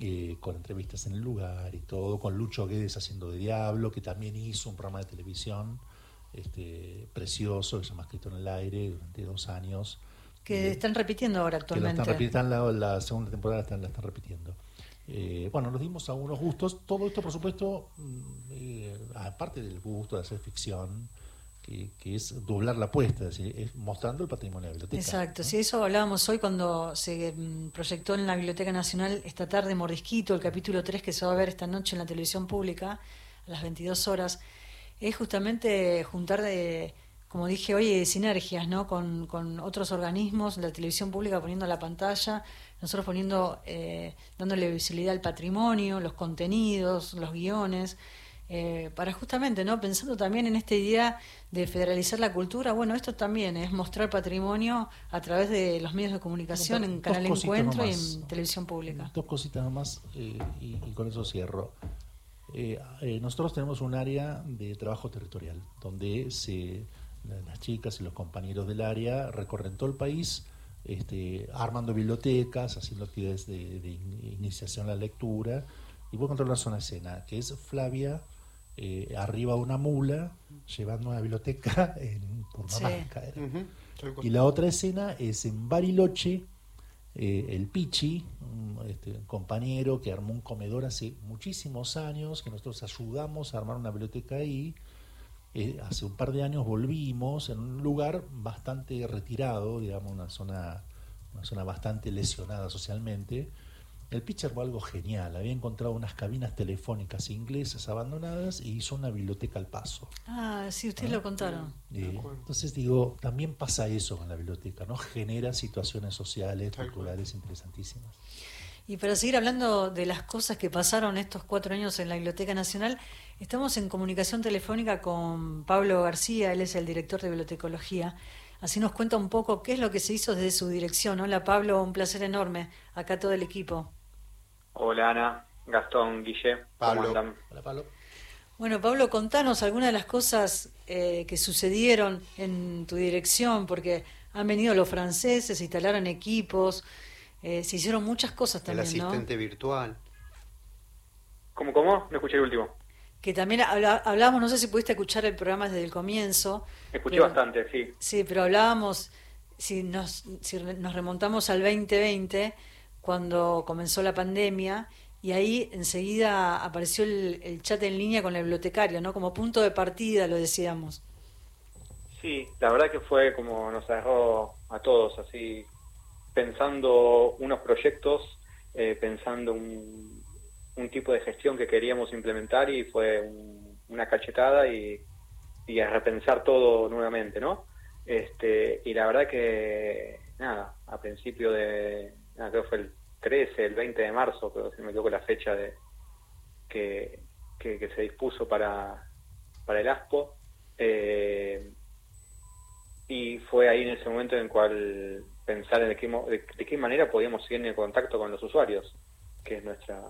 eh, con entrevistas en el lugar y todo, con Lucho Guedes haciendo de Diablo, que también hizo un programa de televisión este, precioso, que se llama Escrito en el Aire, durante dos años. Que Eh, están repitiendo ahora que la actualmente. están repitiendo, la, la segunda temporada están- la están repitiendo. Eh, bueno, nos dimos algunos gustos. Todo esto, por supuesto, mm, eh, aparte del gusto de hacer ficción, que, que es doblar la apuesta, es, decir, es mostrando el patrimonio de la biblioteca. Exacto, ¿no? sí, eso hablábamos hoy cuando se mm, proyectó en la Biblioteca Nacional esta tarde Mordisquito, el capítulo 3 que se va a ver esta noche en la televisión pública a las 22 horas. Es justamente juntar de, como dije hoy, sinergias ¿no? con, con otros organismos, la televisión pública poniendo la pantalla, nosotros poniendo, eh, dándole visibilidad al patrimonio, los contenidos, los guiones. Eh, para justamente, ¿no? Pensando también en esta idea de federalizar la cultura, bueno, esto también es mostrar patrimonio a través de los medios de comunicación, en Canal Encuentro y en televisión pública. Dos cositas nomás eh, y, y con eso cierro. Eh, eh, nosotros tenemos un área de trabajo territorial donde se, las chicas y los compañeros del área recorren todo el país este, armando bibliotecas, haciendo actividades de, de in- iniciación a la lectura. Y voy a contar una zona escena, que es Flavia eh, arriba de una mula llevando una biblioteca en Purmamarca. cual. Y la otra escena es en Bariloche, eh, el Pichi, un este, compañero que armó un comedor hace muchísimos años, que nosotros ayudamos a armar una biblioteca ahí. Eh, hace un par de años volvimos en un lugar bastante retirado, digamos, una zona, una zona bastante lesionada socialmente. El pitcher fue algo genial. Había encontrado unas cabinas telefónicas inglesas abandonadas y hizo una biblioteca al paso. Ah, sí, ustedes lo contaron. Eh, entonces digo, también pasa eso con la biblioteca, ¿no? Genera situaciones sociales, culturales interesantísimas. Y para seguir hablando de las cosas que pasaron estos cuatro años en la Biblioteca Nacional, estamos en comunicación telefónica con Pablo García, él es el director de bibliotecología. Así nos cuenta un poco qué es lo que se hizo desde su dirección. Hola Pablo, un placer enorme. Acá todo el equipo. Hola Ana, Gastón, Guille. Pablo. Hola Pablo. Bueno, Pablo, contanos algunas de las cosas eh, que sucedieron en tu dirección, porque han venido los franceses, se instalaron equipos, eh, se hicieron muchas cosas también, El asistente virtual. ¿Cómo, cómo? No escuché el último. Que también hablábamos, no sé si pudiste escuchar el programa desde el comienzo. Escuché pero- bastante, sí. Sí, pero hablábamos, si nos, si nos remontamos al 2020, cuando comenzó la pandemia, y ahí enseguida apareció el, el chat en línea con el bibliotecario, ¿no? Como punto de partida, lo decíamos. Sí, la verdad que fue como nos agarró a todos, así pensando unos proyectos, eh, pensando un, un tipo de gestión que queríamos implementar y fue un- una cachetada y, y a repensar todo nuevamente, ¿no? Este, y la verdad que, nada, a principio de, creo que fue el 13, el 20 de marzo, pero si me equivoco la fecha de que, que, se dispuso para, para el ASPO, eh, y fue ahí en ese momento en el cual pensar en de qué, de, de qué manera podíamos seguir en contacto con los usuarios, que es nuestra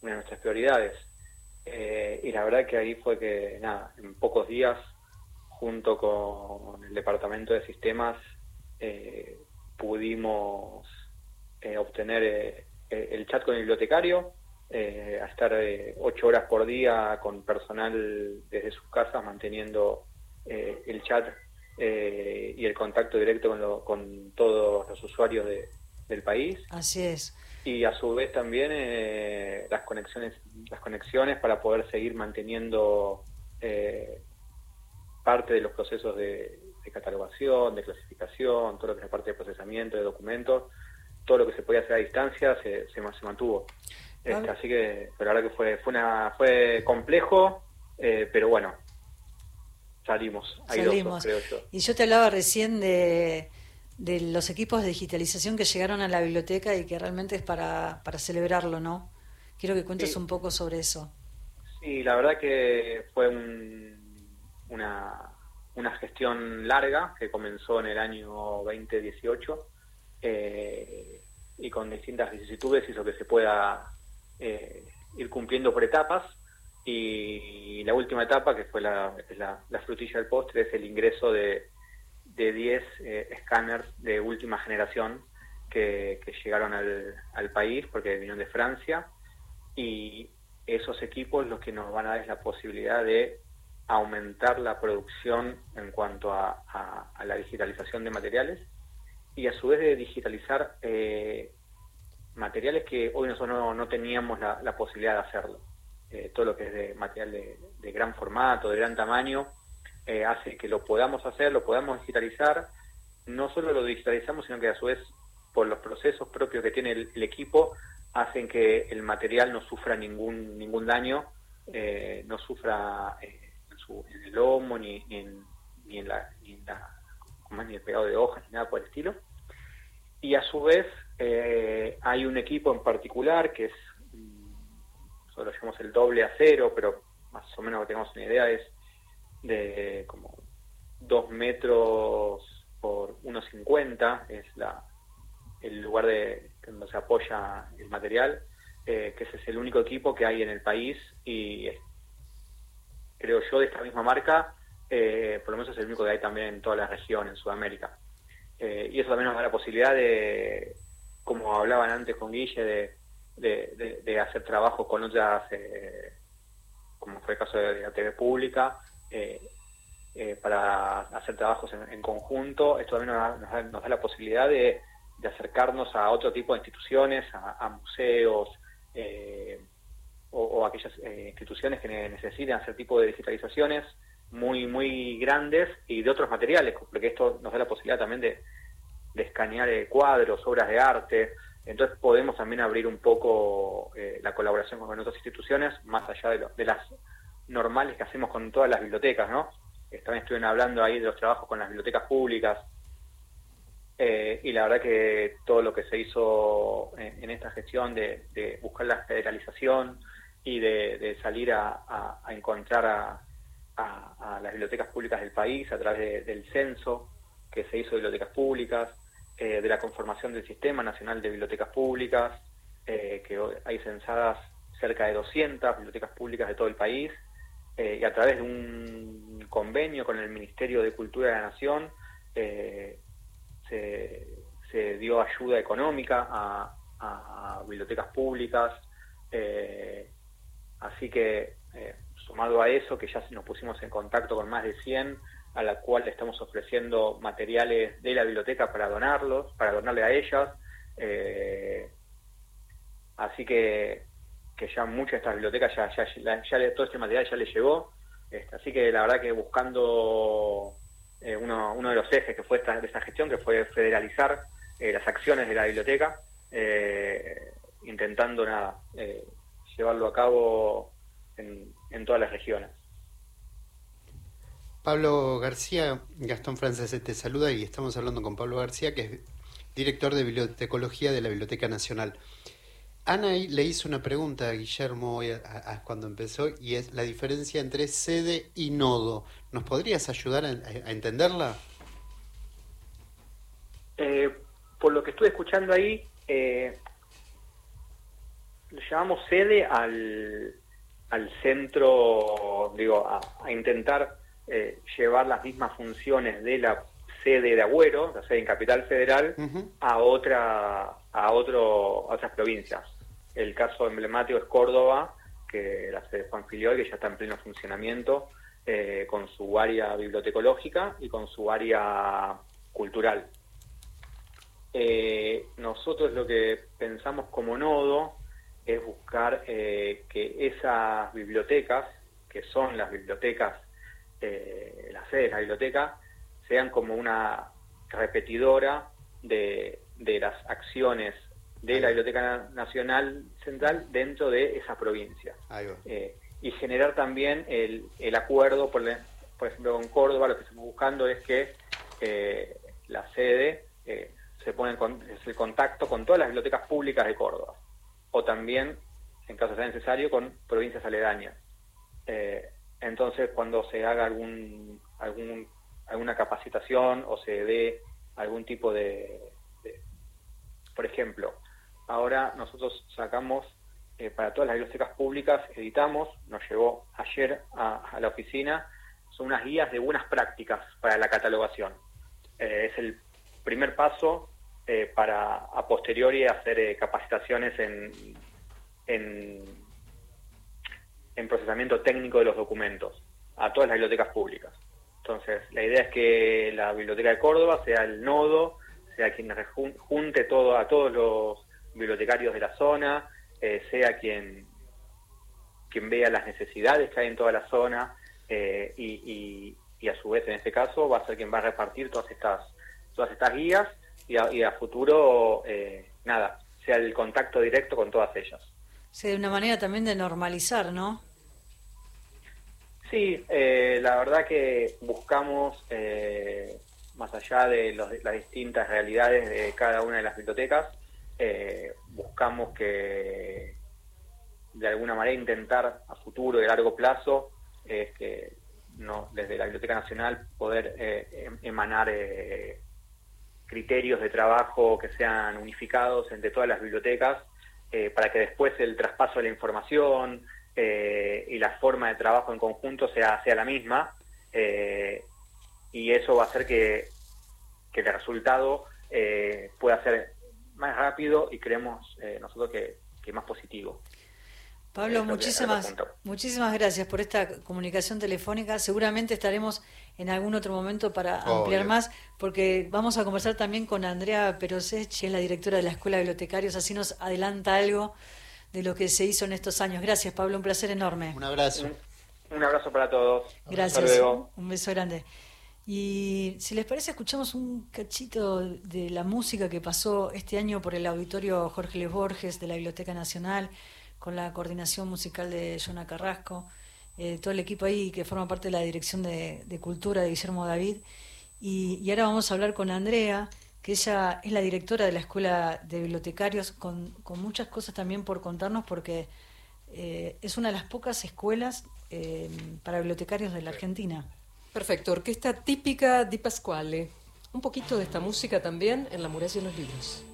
una de nuestras prioridades. Eh, y la verdad que ahí fue que, nada, en pocos días, junto con el departamento de sistemas, eh, pudimos eh, obtener eh, eh, el chat con el bibliotecario, a estar ocho horas por día con personal desde sus casas manteniendo el chat y el contacto directo con, lo- con todos los usuarios de- del país Así es. y a su vez también eh, las conexiones las conexiones para poder seguir manteniendo eh, parte de los procesos de, de catalogación, de clasificación, todo lo que es parte de procesamiento de documentos, todo lo que se podía hacer a distancia se, se, ma- se mantuvo. Este, Pablo. así que, pero verdad que fue fue una fue complejo, eh, pero bueno, salimos, airosos, Salimos. creo yo. Y yo te hablaba recién de, de los equipos de digitalización que llegaron a la biblioteca y que realmente es para, para celebrarlo, ¿no? Quiero que cuentes Sí. un poco sobre eso. Sí, la verdad que fue un- una, una gestión larga que comenzó en el año 2018 eh, y con distintas vicisitudes hizo que se pueda eh, ir cumpliendo por etapas y la última etapa, que fue la, la frutilla del postre, es el ingreso de, de 10 eh, escáneres de última generación que, que llegaron al, al país porque vinieron de Francia y esos equipos los que nos van a dar es la posibilidad de aumentar la producción en cuanto a, a- a la digitalización de materiales y a su vez de digitalizar eh, materiales que hoy nosotros no, no teníamos la, la posibilidad de hacerlo. Eh, todo lo que es de material de, de gran formato, de gran tamaño, eh, hace que lo podamos hacer, lo podamos digitalizar. No solo lo digitalizamos, sino que a su vez, por los procesos propios que tiene el, equipo, hacen que el material no sufra ningún ningún daño, eh, no sufra eh, en, el lomo, ni, ni en, la, ni en la el pegado de hojas, ni nada por el estilo. Y a su vez hay un equipo en particular que es, mm, nosotros lo llamamos el doble acero, pero más o menos que tengamos una idea es de como 2 metros por 1,50 es la, el lugar de donde se apoya el material, eh, que ese es el único equipo que hay en el país y creo yo de esta misma marca, eh, por lo menos es el único que hay también en toda la región, en Sudamérica. Eh, y eso también nos da la posibilidad de, como hablaban antes con Guille, de, de, de- hacer trabajos con otras, como fue el caso de la TV pública, para hacer trabajos en, conjunto. Esto también nos da, la posibilidad de, acercarnos a otro tipo de instituciones, a, museos eh, o, o aquellas eh, instituciones que ne- necesiten hacer tipo de digitalizaciones muy muy grandes y de otros materiales, porque esto nos da la posibilidad también de, escanear eh, cuadros, obras de arte, Entonces podemos también abrir un poco eh, la colaboración con otras instituciones, más allá de, de las normales que hacemos con todas las bibliotecas, ¿no? También estuvieron hablando ahí de los trabajos con las bibliotecas públicas, eh, y la verdad que todo lo que se hizo en, esta gestión de, buscar la federalización y de, salir a, encontrar a, las bibliotecas públicas del país a través del censo que se hizo de bibliotecas públicas, eh, de la conformación del Sistema Nacional de Bibliotecas Públicas, eh, que hay censadas cerca de 200 bibliotecas públicas de todo el país, y a través de un convenio con el Ministerio de Cultura de la Nación, se, dio ayuda económica a, bibliotecas públicas, eh, así que eh, sumado a eso, que ya nos pusimos en contacto con más de 100, a la cual estamos ofreciendo materiales de la biblioteca para donarlos, para donarle a ellas, eh, así que, que ya muchas de estas bibliotecas, ya, ya, ya, todo este material ya le llegó, este, así que la verdad que buscando eh, uno, uno de los ejes que fue esta, de esta gestión, que fue federalizar eh, las acciones de la biblioteca, eh, intentando llevarlo a cabo en, en todas las regiones. Pablo García, Gastón Francés te saluda y estamos hablando con Pablo García, que es director de bibliotecología de la Biblioteca Nacional. Ana le hizo una pregunta a Guillermo cuando empezó y es la diferencia entre sede y nodo. ¿Nos podrías ayudar a, entenderla? Eh, por lo que estuve escuchando ahí, eh, le llamamos sede al, al centro, digo, a, intentar eh, llevar las mismas funciones de la sede de Agüero, la sede en Capital Federal, a otra a, otro, a otras provincias. El caso emblemático es Córdoba, que la sede de Juan Filiol, que ya está en pleno funcionamiento, eh, con su área bibliotecológica y con su área cultural. Eh, nosotros lo que pensamos como nodo es buscar eh, que esas bibliotecas, que son las bibliotecas, las sedes de la biblioteca, sean como una repetidora de, de las acciones de la Biblioteca Nacional Central dentro de esa provincia. Eh, y generar también el, el acuerdo, por, por, ejemplo, con Córdoba, lo que estamos buscando es que eh, la sede eh, se pone en el contacto con todas las bibliotecas públicas de Córdoba, o también, en caso sea necesario, con provincias aledañas. entonces, cuando se haga algún, algún alguna capacitación o se dé algún tipo de por ejemplo, Ahora nosotros sacamos eh, para todas las bibliotecas públicas, editamos, nos llegó ayer a, la oficina, son unas guías de buenas prácticas para la catalogación. Eh, es el primer paso eh, para a posteriori hacer capacitaciones en, en, en procesamiento técnico de los documentos a todas las bibliotecas públicas. Entonces, la idea es que la Biblioteca de Córdoba sea el nodo, sea quien junte todo a todos los bibliotecarios de la zona, eh, sea quien, quien vea las necesidades que hay en toda la zona eh, y, y, a su vez en este caso va a ser quien va a repartir todas estas, todas estas guías y a, futuro, eh, nada, sea el contacto directo con todas ellas. Sí, de una manera también de normalizar, ¿no? Sí, la verdad que buscamos, más allá de, de, las distintas realidades de cada una de las bibliotecas, eh, buscamos que de alguna manera intentar a futuro y a largo plazo que no, desde la Biblioteca Nacional poder eh, em, emanar eh, criterios de trabajo que sean unificados entre todas las bibliotecas para que después el traspaso de la información y la forma de trabajo en conjunto sea, sea la misma y eso va a hacer que, que el resultado pueda ser más rápido y creemos eh, nosotros que, más positivo. Pablo, muchísimas, muchísimas gracias por esta comunicación telefónica. Seguramente estaremos en algún otro momento para ampliar más, porque vamos a conversar también con Andrea Perosech, que es la directora de la Escuela de Bibliotecarios, así nos adelanta algo de lo que se hizo en estos años. Gracias, Pablo, un placer enorme. Un abrazo. Un, abrazo para todos. Gracias. Un beso grande. Y si les parece, escuchamos un cachito de la música que pasó este año por el auditorio Jorge Les Borges de la Biblioteca Nacional, con la coordinación musical de Jonah Carrasco, eh, todo el equipo ahí que forma parte de la Dirección de, Cultura de Guillermo David. Y, y, ahora vamos a hablar con Andrea, que ella es la directora de la Escuela de Bibliotecarios, con, con muchas cosas también por contarnos, porque eh, es una de las pocas escuelas eh, para bibliotecarios de la Argentina. Perfecto, orquesta típica di Pasquale. Un poquito de esta música también en La muralla y los libros.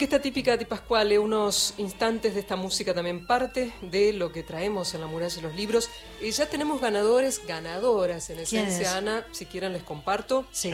Orquesta típica de Pascuale, unos instantes de esta música también parte de lo que traemos en la muralla de los libros. Y ya tenemos ganadores, ganadoras en esencia, Ana, si quieren les comparto. Sí.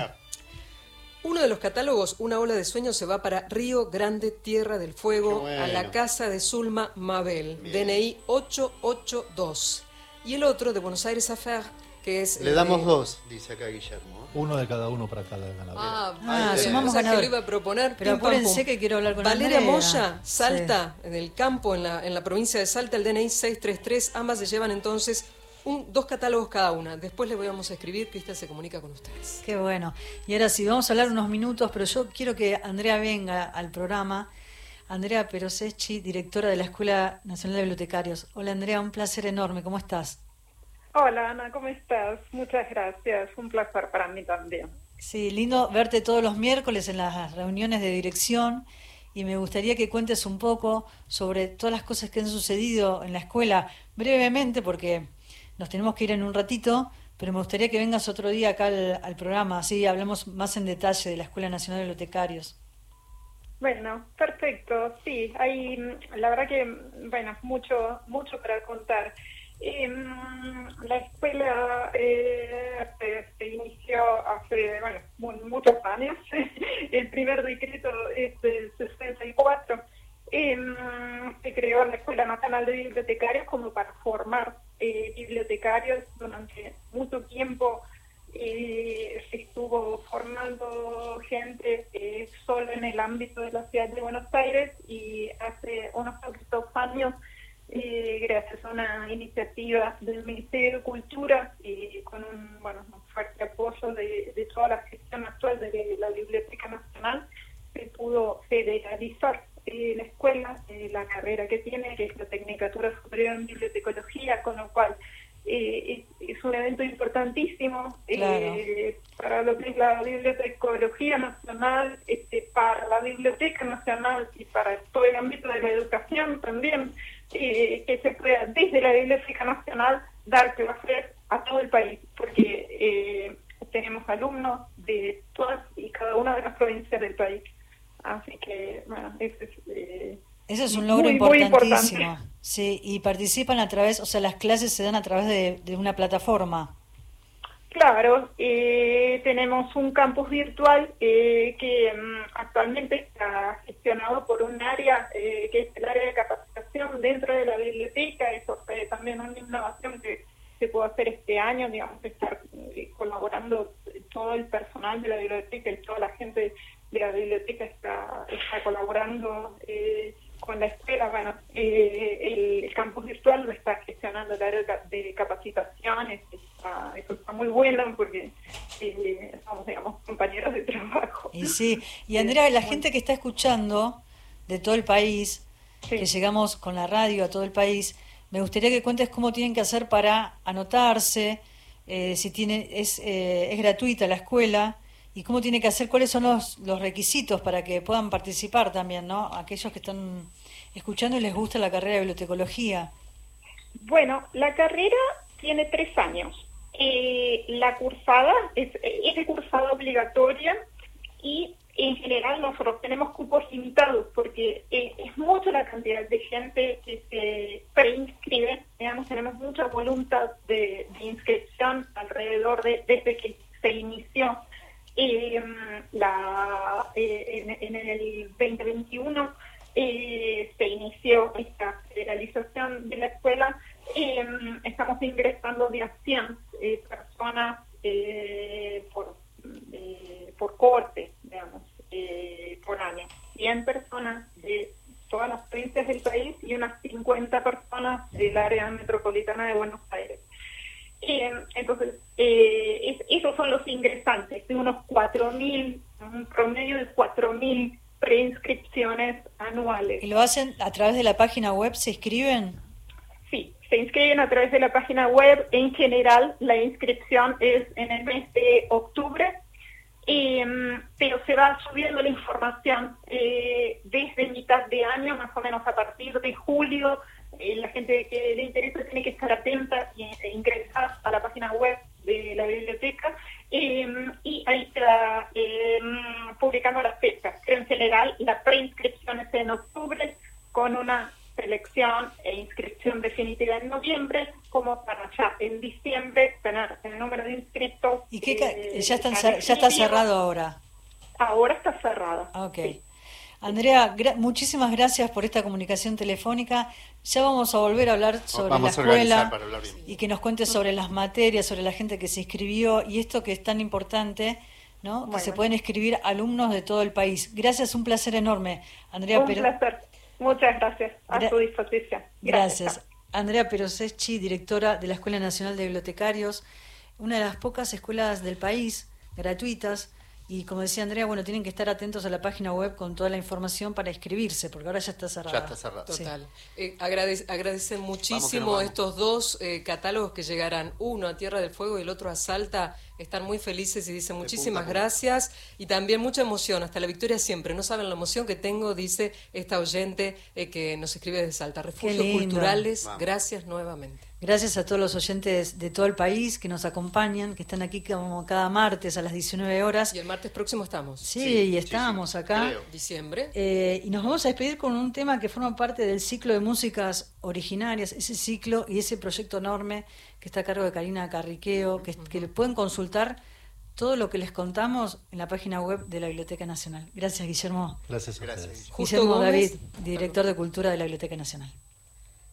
Uno de los catálogos, Una ola de sueños, se va para Río Grande, Tierra del Fuego, a la casa de Zulma Mabel, DNI 882. Y el otro, de Buenos Aires Affair, que es... Le damos dos, dice acá Guillermo. Uno de cada uno para cada ganador. Ah, ah sumamos ganador. Que lo iba a proponer. Pero apúrense que quiero hablar con Valeria Moya, Salta, en el campo, en la, en la provincia de Salta, el DNI 633. Ambas se llevan entonces un, dos catálogos cada una. Después le vamos a escribir, Cristian se comunica con ustedes. Qué bueno. Y ahora sí, vamos a hablar unos minutos, pero yo quiero que Andrea venga al programa. Andrea Perosecchi, directora de la Escuela Nacional de Bibliotecarios. Hola Andrea, un placer enorme. ¿Cómo estás? Hola Ana, ¿cómo estás? Muchas gracias, un placer para mí también. Sí, lindo verte todos los miércoles en las reuniones de dirección y me gustaría que cuentes un poco sobre todas las cosas que han sucedido en la escuela, brevemente porque nos tenemos que ir en un ratito, pero me gustaría que vengas otro día acá al, programa, así hablamos más en detalle de la Escuela Nacional de Bibliotecarios. Bueno, perfecto, sí, hay la verdad que, bueno, mucho, mucho para contar. Eh, la escuela eh, se, inició hace bueno, muchos años. El primer decreto es del 64. Eh, se creó la Escuela Nacional de Bibliotecarios como para formar eh, bibliotecarios durante mucho tiempo. se estuvo formando gente solo en el ámbito de la ciudad de Buenos Aires y hace unos poquitos años eh, gracias a una iniciativa del Ministerio de Cultura y con un, bueno, fuerte apoyo de, toda la gestión actual de la Biblioteca Nacional, se pudo federalizar eh, la escuela, eh, la carrera que tiene, que es la Tecnicatura Superior en Bibliotecología, con lo cual es, un evento importantísimo para lo que es la Bibliotecología Nacional, este, para la Biblioteca Nacional y para todo el ámbito de la educación también que se pueda desde la Biblioteca Nacional dar clases a todo el país, porque eh, tenemos alumnos de todas y cada una de las provincias del país. Así que, bueno, eso es... Eh, ese es un logro importantísimo. sí, y participan a través, o sea, las clases se dan a través de una plataforma. Claro, eh, tenemos un campus virtual eh, que mm, actualmente está gestionado por un área eh, que es el área de capacitación dentro de la biblioteca. Eso fue también una innovación que se pudo hacer este año, digamos, estar colaborando todo el personal de la biblioteca y toda la gente de la biblioteca está, está colaborando con la escuela, bueno, eh, el, campus virtual lo está gestionando el área de capacitaciones, eso está muy bueno porque eh, somos, digamos, compañeros de trabajo. Y sí, y Andrea, la gente que está escuchando de todo el país, que llegamos con la radio a todo el país, me gustaría que cuentes cómo tienen que hacer para anotarse, eh, si tiene, es, es gratuita la escuela y cómo tiene que hacer, cuáles son los, los requisitos para que puedan participar también, ¿no? Aquellos que están escuchando y les gusta la carrera de bibliotecología. Bueno, la carrera tiene tres años. Eh, la cursada es, es de cursada obligatoria y en general nosotros tenemos cupos limitados porque eh, es mucha la cantidad de gente que se preinscribe, digamos, tenemos mucha voluntad de, inscripción alrededor de desde que se inició eh, eh, en, el 2021 se inició esta federalización de la escuela. estamos ingresando de a 100 personas por, por corte, digamos, por año. 100 personas de todas las provincias del país y unas 50 personas del área metropolitana de Buenos Aires. Eh, entonces, eh, esos son los ingresantes, de unos 4.000, un promedio de 4.000 preinscripciones anuales. ¿Y lo hacen a través de la página web? ¿Se inscriben? Sí, se inscriben a través de la página web. En general, la inscripción es en el mes de octubre Em, pero se va subiendo la información eh, desde mitad de año, más o menos a partir de julio. Eh, la gente que le interesa tiene que estar atenta e ingresar a la página web de la biblioteca em, y ahí se va em, publicando las fechas. en general la preinscripción es en octubre con una selección e inscripción definitiva en noviembre, como para ya en diciembre tener el número de inscritos. ¿Y qué eh, ya, ya está cerrado ahora? Ahora está cerrado. Ok. Andrea, muchísimas gracias por esta comunicación telefónica. Ya vamos a volver a hablar sobre la escuela y que nos cuentes sobre las materias, sobre la gente que se inscribió y esto que es tan importante, ¿no? Que se pueden escribir alumnos de todo el país. Gracias, un placer enorme. Andrea, un placer. Muchas gracias. A su disposición. Gracias. Andrea Peroseschi, directora de la Escuela Nacional de Bibliotecarios, una de las pocas escuelas del país gratuitas y como decía Andrea, bueno, tienen que estar atentos a la página web con toda la información para inscribirse, porque ahora ya está cerrada. Ya está cerrada. Total. Eh, agradecen muchísimo estos dos eh, catálogos que llegarán, uno a Tierra del Fuego y el otro a Salta. Están muy felices y dicen muchísimas gracias y también mucha emoción, hasta la victoria siempre. No saben la emoción que tengo, dice esta oyente eh, que nos escribe desde Salta. Refugios culturales, gracias nuevamente. Gracias a todos los oyentes de todo el país que nos acompañan, que están aquí como cada martes a las 19 horas. Y el martes próximo estamos. Sí, y estamos acá. Diciembre. Eh, y nos vamos a despedir con un tema que forma parte del ciclo de músicas originarias, ese ciclo y ese proyecto enorme que está a cargo de Karina Carriqueo, que, le pueden consultar todo lo que les contamos en la página web de la Biblioteca Nacional. Gracias, Guillermo. Gracias, gracias. Guillermo David, director de Cultura de la Biblioteca Nacional.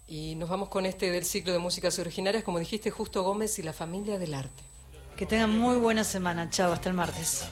Y nos vamos con este del ciclo de músicas originarias, como dijiste, Justo Gómez y la familia del arte. Que tengan muy buena semana. Chao, hasta el martes.